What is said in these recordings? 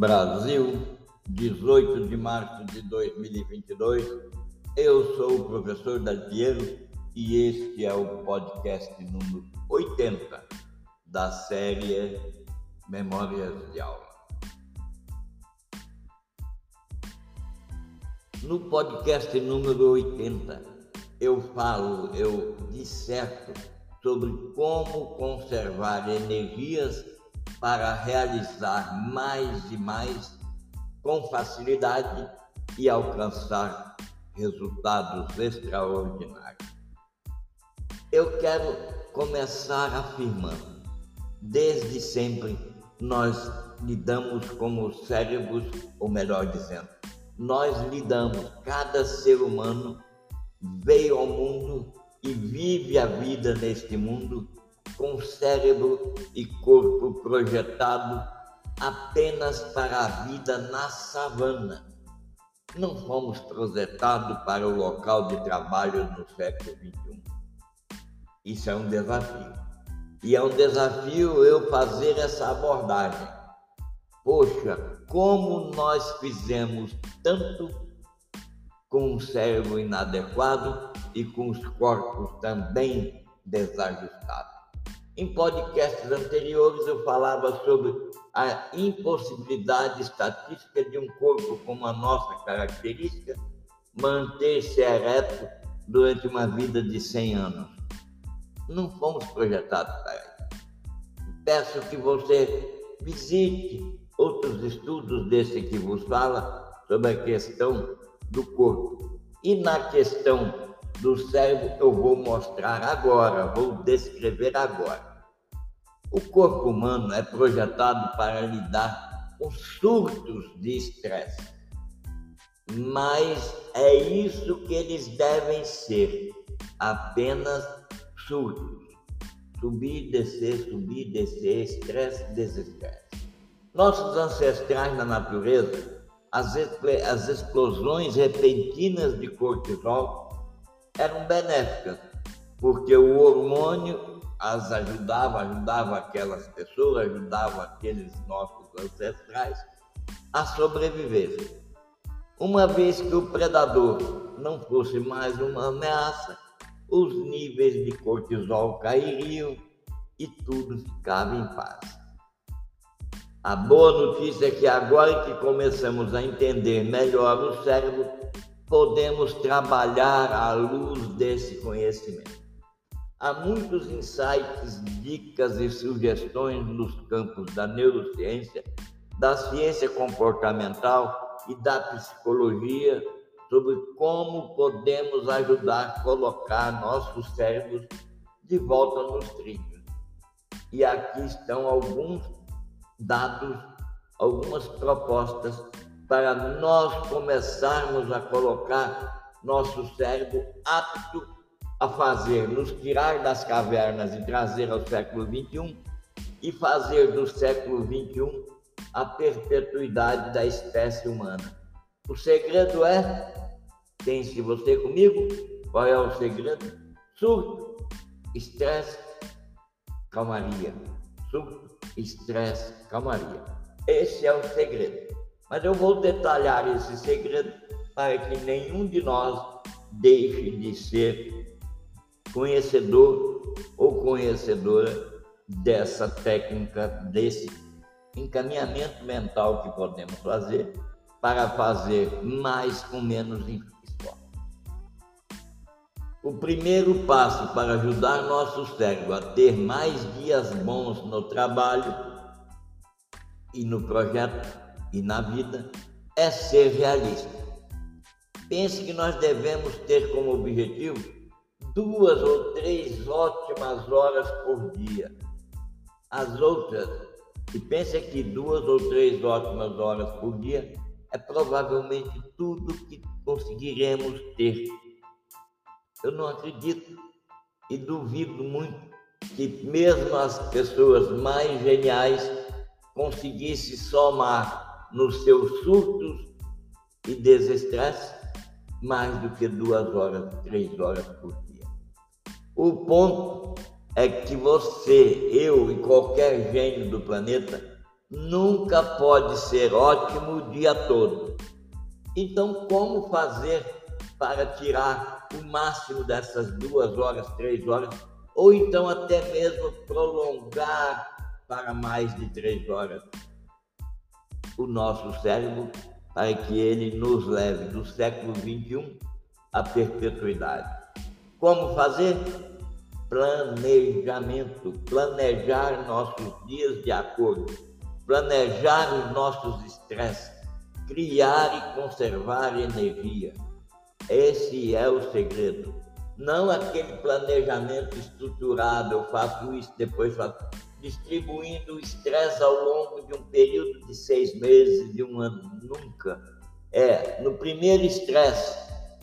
Brasil, 18 de março de 2022. Eu sou o professor Dalpiero e este é o podcast número 80 da série Memórias de Aula. No podcast número 80, eu falo, eu disserto sobre como conservar energias para realizar mais e mais com facilidade e alcançar resultados extraordinários. Eu quero começar afirmando: desde sempre nós lidamos com os cérebros, ou melhor dizendo, nós lidamos, cada ser humano veio ao mundo e vive a vida neste mundo com cérebro e corpo projetado apenas para a vida na savana. Não fomos projetados para o local de trabalho no século XXI. Isso é um desafio. E é um desafio eu fazer essa abordagem. Poxa, como nós fizemos tanto com o cérebro inadequado e com os corpos também desajustados. Em podcasts anteriores eu falava sobre a impossibilidade estatística de um corpo com a nossa característica manter-se ereto durante uma vida de 100 anos. Não fomos projetados para isso. Peço que você visite outros estudos desse que vos fala sobre a questão do corpo. E na questão do cérebro, eu vou mostrar agora, vou descrever agora. O corpo humano é projetado para lidar com surtos de estresse, mas é isso que eles devem ser, apenas surtos. Subir, descer, subir, descer, estresse, desestresse. Nossos ancestrais na natureza, as, as explosões repentinas de cortisol eram benéficas, porque o hormônio as ajudava, ajudava aquelas pessoas, ajudava aqueles nossos ancestrais a sobreviver. Uma vez que o predador não fosse mais uma ameaça, os níveis de cortisol cairiam e tudo ficava em paz. A boa notícia é que agora que começamos a entender melhor o cérebro, podemos trabalhar à luz desse conhecimento. Há muitos insights, dicas e sugestões nos campos da neurociência, da ciência comportamental e da psicologia sobre como podemos ajudar a colocar nossos cérebros de volta nos trilhos. E aqui estão alguns dados, algumas propostas para nós começarmos a colocar nosso cérebro apto a fazer, nos tirar das cavernas e trazer ao século XXI e fazer do século XXI a perpetuidade da espécie humana. O segredo é, pense você comigo, qual é o segredo? Surto, estresse, calmaria. Surto, estresse, calmaria. Esse é o segredo. Mas eu vou detalhar esse segredo para que nenhum de nós deixe de ser conhecedor ou conhecedora dessa técnica, desse encaminhamento mental que podemos fazer para fazer mais com menos esforço. O primeiro passo para ajudar nosso cérebro a ter mais dias bons no trabalho e no projeto e na vida é ser realista. Pense que nós devemos ter como objetivo duas ou três ótimas horas por dia. As outras, e pense que duas ou três ótimas horas por dia é provavelmente tudo que conseguiremos ter. Eu não acredito e duvido muito que mesmo as pessoas mais geniais conseguissem somar nos seus surtos e desestresse mais do que duas horas, três horas por dia. O ponto é que você, eu e qualquer gênio do planeta nunca pode ser ótimo o dia todo. Então, como fazer para tirar o máximo dessas duas horas, três horas, ou então até mesmo prolongar para mais de três horas o nosso cérebro, para que ele nos leve do século XXI à perpetuidade. Como fazer? Planejamento, planejar nossos dias de acordo, planejar os nossos estresses, criar e conservar energia. Esse é o segredo. Não aquele planejamento estruturado, eu faço isso, depois faço. Distribuindo o estresse ao longo de um período de seis meses, de um ano. Nunca. É, no primeiro estresse,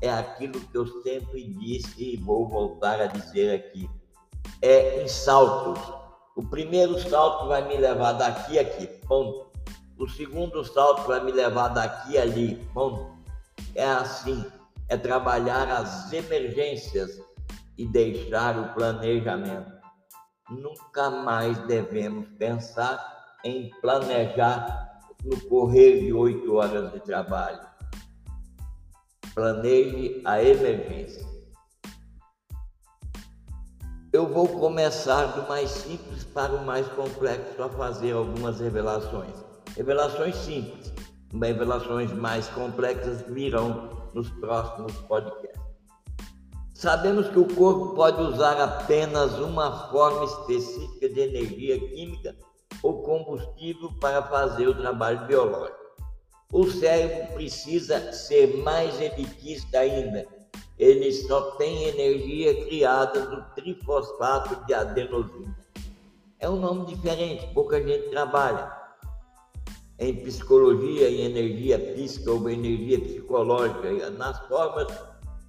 é aquilo que eu sempre disse e vou voltar a dizer aqui. É em saltos. O primeiro salto vai me levar daqui a aqui, ponto. O segundo salto vai me levar daqui a ali, ponto. É assim é trabalhar as emergências e deixar o planejamento. Nunca mais devemos pensar em planejar no correr de oito horas de trabalho. Planeje a emergência. Eu vou começar do mais simples para o mais complexo a fazer algumas revelações. Revelações simples, revelações mais complexas virão nos próximos podcasts. Sabemos que o corpo pode usar apenas uma forma específica de energia química ou combustível para fazer o trabalho biológico. O cérebro precisa ser mais elitista ainda. Ele só tem energia criada do trifosfato de adenosina. É um nome diferente, pouca gente trabalha em psicologia, em energia psíquica ou energia psicológica, nas formas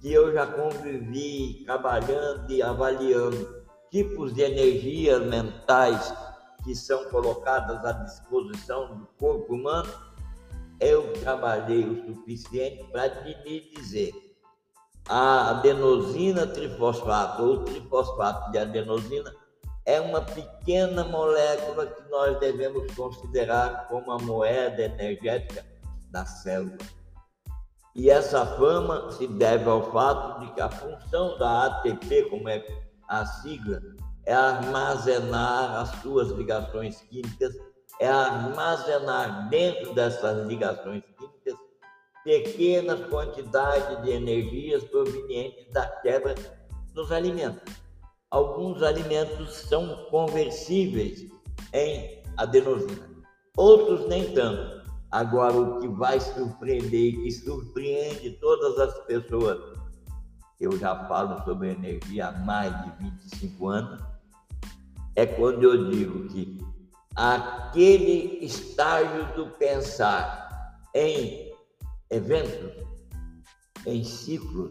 que eu já convivi trabalhando e avaliando tipos de energias mentais que são colocadas à disposição do corpo humano, eu trabalhei o suficiente para te dizer a adenosina trifosfato ou trifosfato de adenosina é uma pequena molécula que nós devemos considerar como a moeda energética da célula. E essa fama se deve ao fato de que a função da ATP, como é a sigla, é armazenar as suas ligações químicas, é armazenar dentro dessas ligações químicas pequenas quantidades de energias provenientes da quebra dos alimentos alguns alimentos são conversíveis em adenosina, outros nem tanto. Agora, o que vai surpreender e surpreende todas as pessoas, eu já falo sobre energia há mais de 25 anos, é quando eu digo que aquele estágio do pensar em eventos, em ciclos,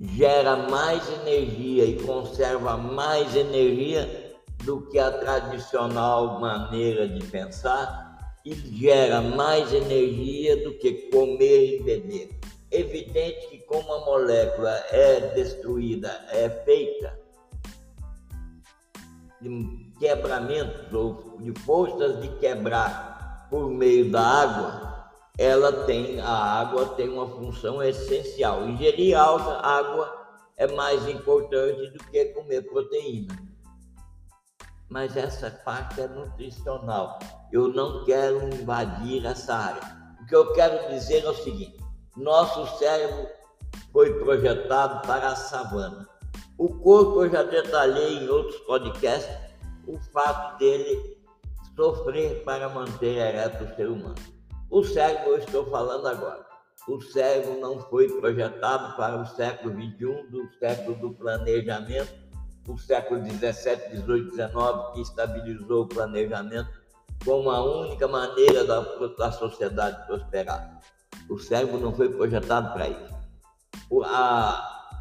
gera mais energia e conserva mais energia do que a tradicional maneira de pensar e gera mais energia do que comer e beber. Evidente que como a molécula é destruída, é feita de quebramentos ou de forças de quebrar por meio da água, ela tem, a água tem uma função essencial. Ingerir água é mais importante do que comer proteína. Mas essa parte é nutricional. Eu não quero invadir essa área. O que eu quero dizer é o seguinte: nosso cérebro foi projetado para a savana. O corpo eu já detalhei em outros podcasts o fato dele sofrer para manter ereto o ser humano. O cérebro, eu estou falando agora. O cérebro não foi projetado para o século XXI, do século do planejamento, o século XVII, XVIII, XIX, que estabilizou o planejamento como a única maneira da, da sociedade prosperar. O cérebro não foi projetado para isso. O, a,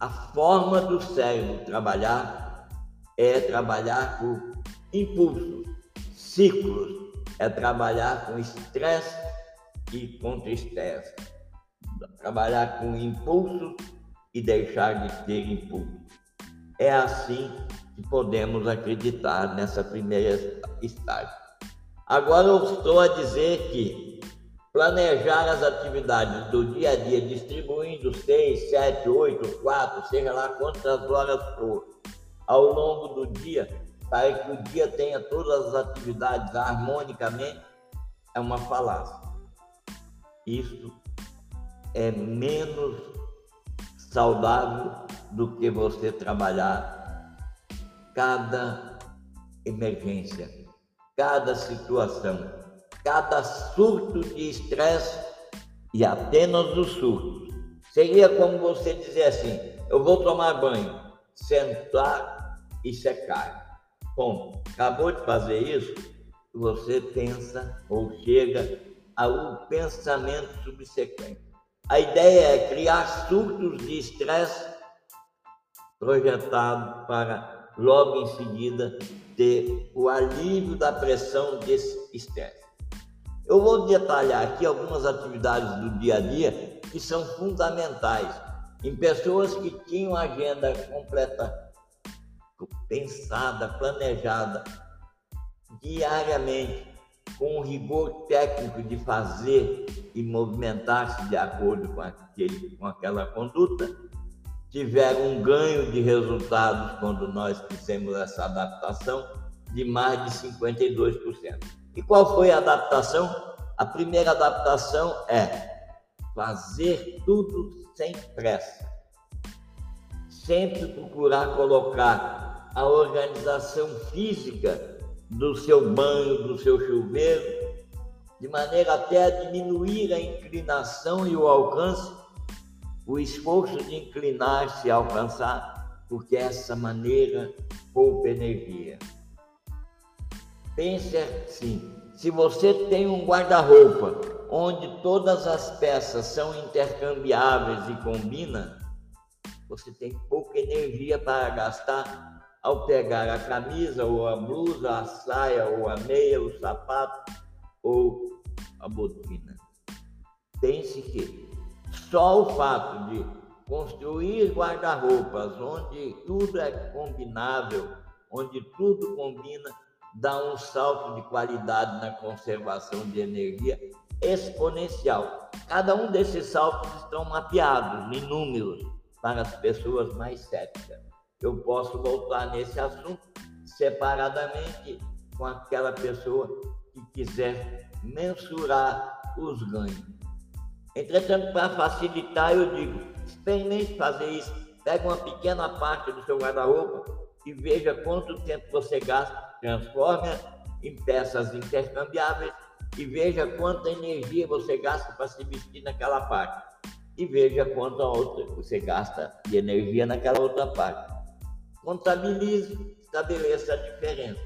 a forma do cérebro trabalhar é trabalhar por impulsos, ciclos, é trabalhar com estresse e contra estresse. Trabalhar com impulso e deixar de ter impulso. É assim que podemos acreditar nessa primeira estágio. Agora eu estou a dizer que planejar as atividades do dia a dia, distribuindo seis, sete, oito, quatro, seja lá quantas horas for, ao longo do dia, para que o dia tenha todas as atividades harmonicamente, é uma falácia. Isso é menos saudável do que você trabalhar cada emergência, cada situação, cada surto de estresse e apenas os surtos. Seria como você dizer assim: eu vou tomar banho, sentar e secar. Bom, acabou de fazer isso, você pensa ou chega ao pensamento subsequente. A ideia é criar surtos de estresse projetado para logo em seguida ter o alívio da pressão desse estresse. Eu vou detalhar aqui algumas atividades do dia a dia que são fundamentais em pessoas que tinham agenda completa, pensada, planejada, diariamente, com o rigor técnico de fazer e movimentar-se de acordo com, aquele, com aquela conduta, tiveram um ganho de resultados quando nós fizemos essa adaptação de mais de 52%. E qual foi a adaptação? A primeira adaptação é fazer tudo sem pressa. Sempre procurar colocar a organização física do seu banho, do seu chuveiro, de maneira até a diminuir a inclinação e o alcance o esforço de inclinar-se a alcançar, porque essa maneira poupa energia. Pense assim: se você tem um guarda-roupa onde todas as peças são intercambiáveis e combinam, você tem pouca energia para gastar ao pegar a camisa ou a blusa, a saia ou a meia, o sapato ou a botina. Pense que só o fato de construir guarda-roupas onde tudo é combinável, onde tudo combina, dá um salto de qualidade na conservação de energia exponencial. Cada um desses saltos estão mapeados em números para as pessoas mais céticas. Eu posso voltar nesse assunto separadamente com aquela pessoa que quiser mensurar os ganhos. Entretanto, para facilitar, eu digo: experimente fazer isso. Pega uma pequena parte do seu guarda-roupa e veja quanto tempo você gasta, transforme em peças intercambiáveis e veja quanta energia você gasta para se vestir naquela parte. E veja quanta outra você gasta de energia naquela outra parte. Contabilize, estabeleça a diferença.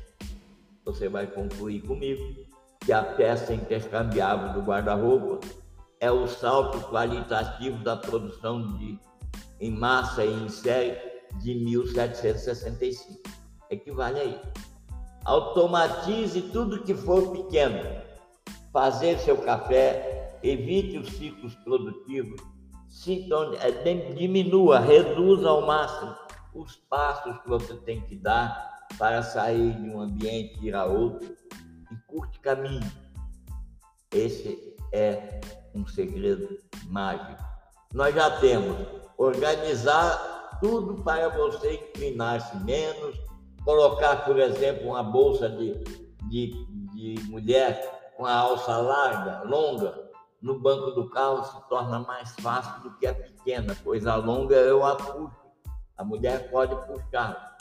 Você vai concluir comigo que a peça intercambiável do guarda-roupa é o salto qualitativo da produção de, em massa e em série de 1765. Equivale aí. Automatize tudo que for pequeno. Fazer seu café, evite os ciclos produtivos, é, diminua, reduza ao máximo os passos que você tem que dar para sair de um ambiente e ir a outro e curte caminho. Esse é um segredo mágico. Nós já temos organizar tudo para você inclinar-se menos, colocar, por exemplo, uma bolsa de, de, de mulher com a alça larga, longa, no banco do carro se torna mais fácil do que a pequena, pois a longa eu a puxo. A mulher pode puxar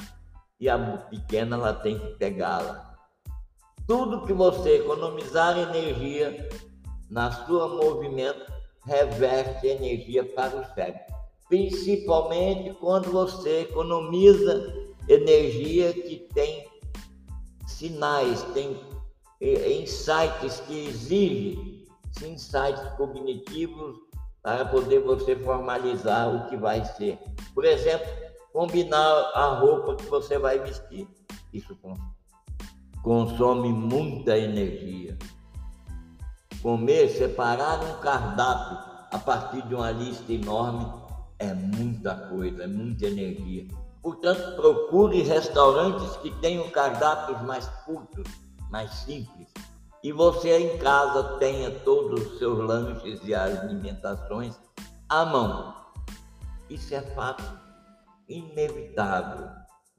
e a pequena ela tem que pegá-la. Tudo que você economizar energia na sua movimento reverte energia para o cérebro. Principalmente quando você economiza energia que tem sinais, tem eh, insights que exigem insights cognitivos para poder você formalizar o que vai ser. Por exemplo, combinar a roupa que você vai vestir. Isso consome muita energia comer, separar um cardápio a partir de uma lista enorme é muita coisa, é muita energia. Portanto, procure restaurantes que tenham cardápios mais curtos, mais simples e você em casa tenha todos os seus lanches e alimentações à mão. Isso é fato inevitável.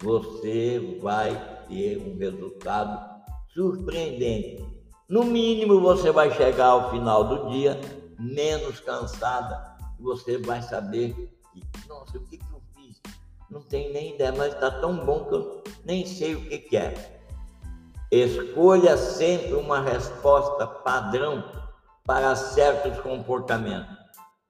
Você vai ter um resultado surpreendente. No mínimo, você vai chegar ao final do dia menos cansada e você vai saber que, nossa, o que, que eu fiz? Não tenho nem ideia, mas está tão bom que eu nem sei o que, que é. Escolha sempre uma resposta padrão para certos comportamentos,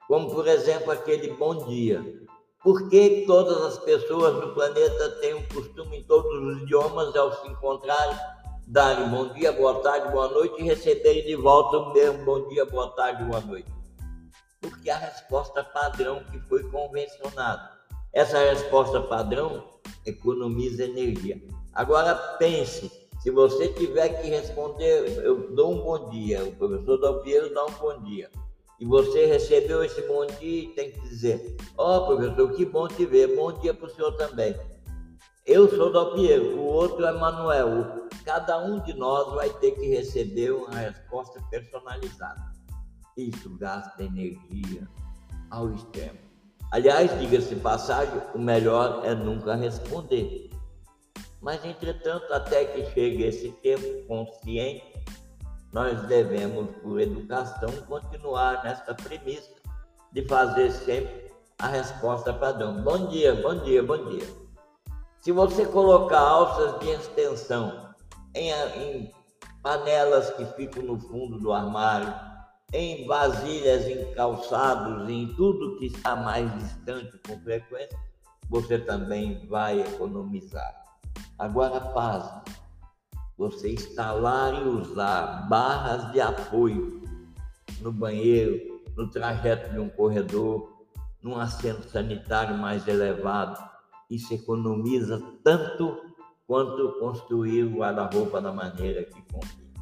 como por exemplo aquele bom dia. Por que todas as pessoas do planeta têm o costume em todos os idiomas, ao se encontrarem, darem bom dia, boa tarde, boa noite e receberem de volta o mesmo bom dia, boa tarde, boa noite? Porque a resposta padrão que foi convencionada. Essa resposta padrão economiza energia. Agora pense se você tiver que responder, eu dou um bom dia, o professor Dalpiero dá um bom dia, e você recebeu esse bom dia e tem que dizer: Ó oh, professor, que bom te ver, bom dia para o senhor também. Eu sou Dalpiero, o outro é Manuel. Cada um de nós vai ter que receber uma resposta personalizada. Isso gasta energia ao extremo. Aliás, diga-se passagem, o melhor é nunca responder. Mas, entretanto, até que chegue esse tempo consciente, nós devemos, por educação, continuar nessa premissa de fazer sempre a resposta padrão. Bom dia, bom dia, bom dia. Se você colocar alças de extensão em, em panelas que ficam no fundo do armário, em vasilhas, em calçados, em tudo que está mais distante com frequência, você também vai economizar. Agora, paz. Você instalar e usar barras de apoio no banheiro, no trajeto de um corredor, num assento sanitário mais elevado. Isso economiza tanto quanto construir o guarda-roupa da maneira que convém.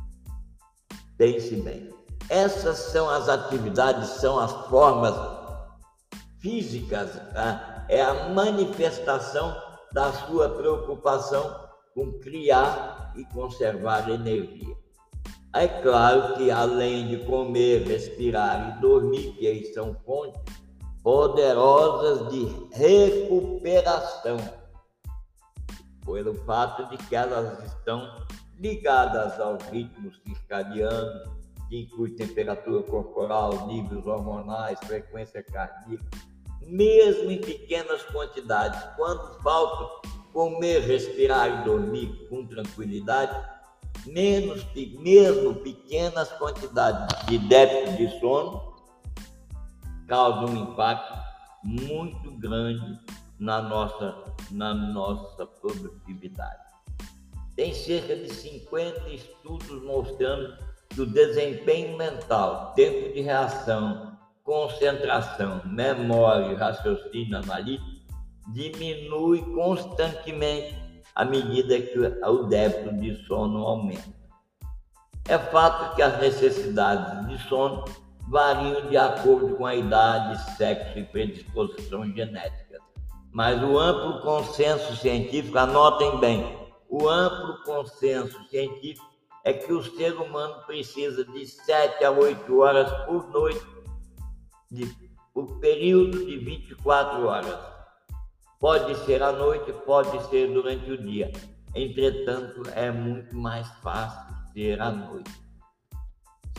Pense bem. Essas são as atividades, são as formas físicas, tá? é a manifestação da sua preocupação com criar e conservar energia. É claro que além de comer, respirar e dormir, que aí são fontes poderosas de recuperação, pelo fato de que elas estão ligadas aos ritmos circadianos, que inclui temperatura corporal, níveis hormonais, frequência cardíaca, mesmo em pequenas quantidades. Quando falta comer, respirar e dormir com tranquilidade, menos, mesmo pequenas quantidades de déficit de sono causam um impacto muito grande na nossa, na nossa produtividade. Tem cerca de 50 estudos mostrando que o desempenho mental, tempo de reação, concentração, memória raciocínio analítico diminui constantemente à medida que o débito de sono aumenta. É fato que as necessidades de sono variam de acordo com a idade, sexo e predisposição genética. Mas o amplo consenso científico, anotem bem, o amplo consenso científico é que o ser humano precisa de 7 a 8 horas por noite de, o período de 24 horas. Pode ser à noite, pode ser durante o dia. Entretanto, é muito mais fácil ser à noite.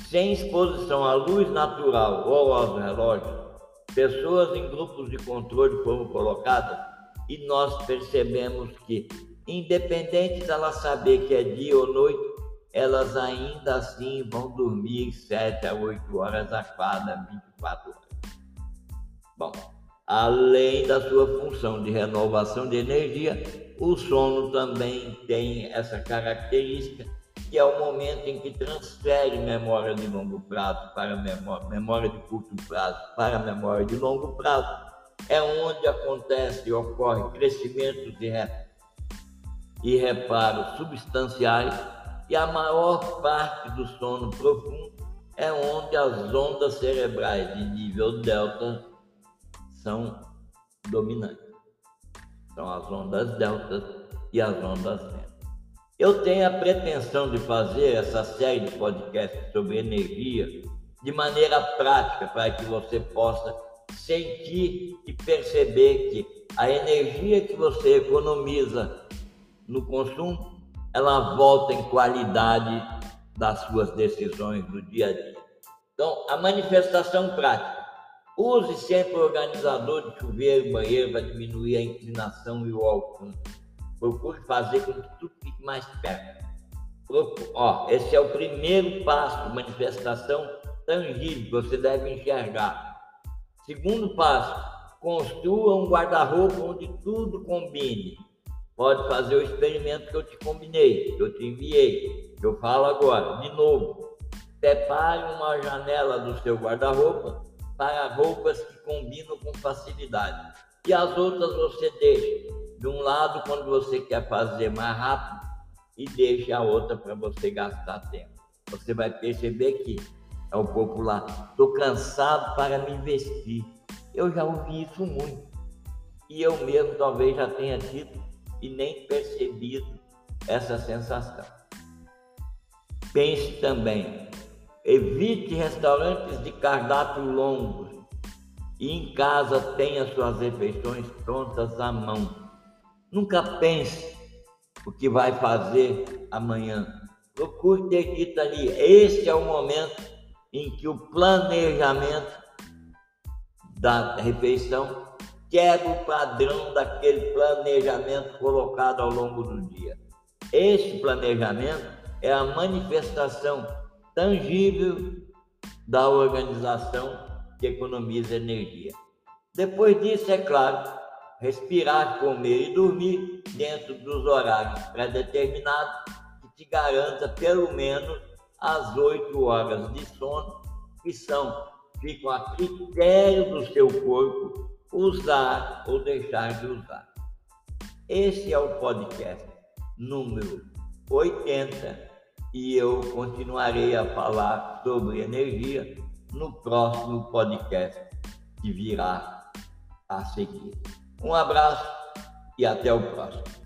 Sem exposição à luz natural ou aos relógios, pessoas em grupos de controle foram colocadas e nós percebemos que, independente dela saber que é dia ou noite, elas ainda assim vão dormir 7 a 8 horas a cada 24 horas. Bom, além da sua função de renovação de energia, o sono também tem essa característica, que é o momento em que transfere memória de longo prazo para memória, memória de curto prazo para memória de longo prazo. É onde acontece e ocorre crescimento de e reparos substanciais e a maior parte do sono profundo é onde as ondas cerebrais de nível delta são dominantes. São as ondas deltas e as ondas beta. Eu tenho a pretensão de fazer essa série de podcasts sobre energia de maneira prática, para que você possa sentir e perceber que a energia que você economiza no consumo, ela volta em qualidade das suas decisões do dia a dia. Então, a manifestação prática. Use sempre organizador de chuveiro e banheiro para diminuir a inclinação e o alcance. Procure fazer com que tudo fique mais perto. Ó, esse é o primeiro passo manifestação tangível você deve enxergar. Segundo passo, construa um guarda-roupa onde tudo combine. Pode fazer o experimento que eu te combinei, que eu te enviei, que eu falo agora, de novo. Separe uma janela do seu guarda-roupa para roupas que combinam com facilidade. E as outras você deixa de um lado quando você quer fazer mais rápido e deixa a outra para você gastar tempo. Você vai perceber que é o popular. Estou cansado para me vestir. Eu já ouvi isso muito. E eu mesmo talvez já tenha tido e nem percebido essa sensação. Pense também, Evite restaurantes de cardápio longos e em casa tenha suas refeições prontas à mão. Nunca pense o que vai fazer amanhã. Procure ter ali. Este é o momento em que o planejamento da refeição quebra o padrão daquele planejamento colocado ao longo do dia. Este planejamento é a manifestação tangível da organização que economiza energia. Depois disso, é claro, respirar, comer e dormir dentro dos horários pré-determinados que te garanta pelo menos as oito horas de sono que são, ficam a critério do seu corpo usar ou deixar de usar. Esse é o podcast número 80 e eu continuarei a falar sobre energia no próximo podcast que virá a seguir. Um abraço e até o próximo.